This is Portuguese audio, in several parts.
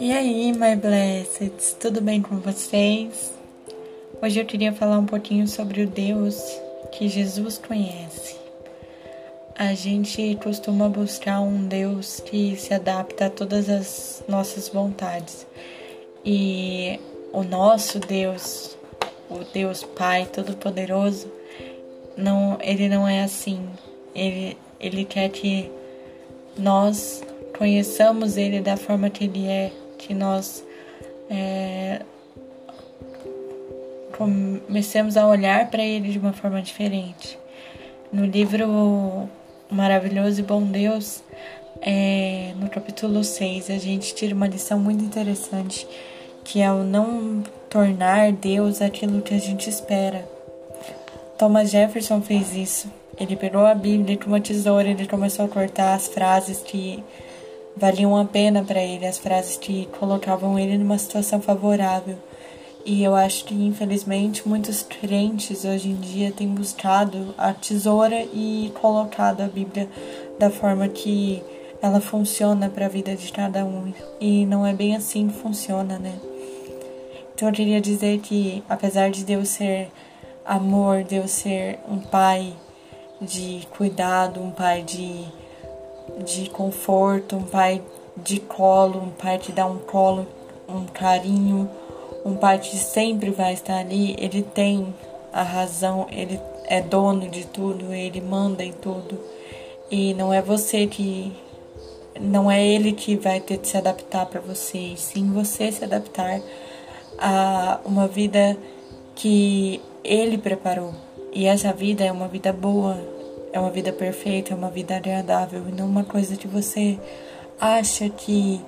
E aí, my blesseds, tudo bem com vocês? Hoje eu queria falar um pouquinho sobre o Deus que Jesus conhece. A gente costuma buscar um Deus que se adapta a todas as nossas vontades. E o nosso Deus, o Deus Pai Todo-Poderoso, não, ele não é assim. Ele, ele quer que nós conheçamos ele da forma que ele é, que nós é, comecemos a olhar para ele de uma forma diferente. No livro Maravilhoso e Bom Deus, é, no capítulo 6, a gente tira uma lição muito interessante, que é o não tornar Deus aquilo que a gente espera. Thomas Jefferson fez isso. Ele pegou a Bíblia com uma tesoura, ele começou a cortar as frases que valiam a pena para ele, as frases que colocavam ele numa situação favorável. E eu acho que, infelizmente, muitos crentes hoje em dia têm buscado a tesoura e colocado a Bíblia da forma que ela funciona para a vida de cada um. E não é bem assim que funciona, né? Então eu queria dizer que, apesar de Deus ser amor, Deus ser um pai de cuidado, um pai de de conforto, um pai de colo, um pai que dá um colo, um carinho, um pai que sempre vai estar ali, ele tem a razão, ele é dono de tudo, ele manda em tudo. E não é você que não é ele que vai ter que se adaptar para você, sim você se adaptar a uma vida que ele preparou. E essa vida é uma vida boa, é uma vida perfeita, é uma vida agradável e não uma coisa que você acha que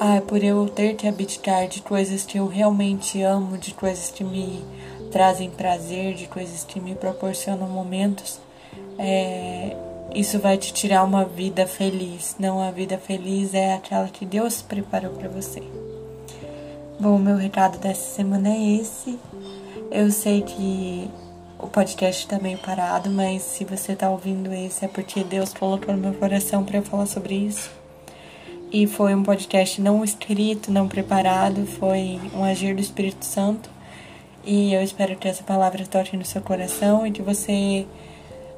ah, por eu ter que abdicar de coisas que eu realmente amo, de coisas que me trazem prazer, de coisas que me proporcionam momentos, é, isso vai te tirar uma vida feliz. Não, a vida feliz é aquela que Deus preparou para você. Bom, meu recado dessa semana é esse. Eu sei que o podcast tá meio parado, mas se você tá ouvindo esse é porque Deus colocou no meu coração para eu falar sobre isso. E foi um podcast não escrito, não preparado, foi um agir do Espírito Santo. E eu espero que essa palavra toque no seu coração e que você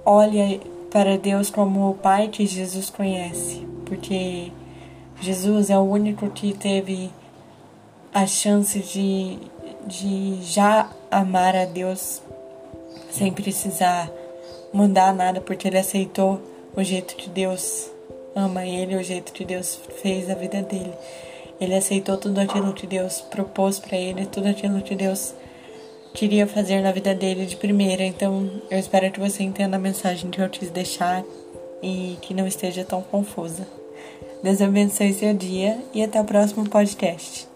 olhe para Deus como o Pai que Jesus conhece, porque Jesus é o único que teve a chance de, de já amar a Deus sem precisar mandar nada, porque ele aceitou o jeito que Deus ama ele, o jeito que Deus fez a vida dele. Ele aceitou tudo aquilo que Deus propôs para ele, tudo aquilo que Deus queria fazer na vida dele de primeira. Então, eu espero que você entenda a mensagem que eu quis deixar e que não esteja tão confusa. Deus abençoe seu dia e até o próximo podcast.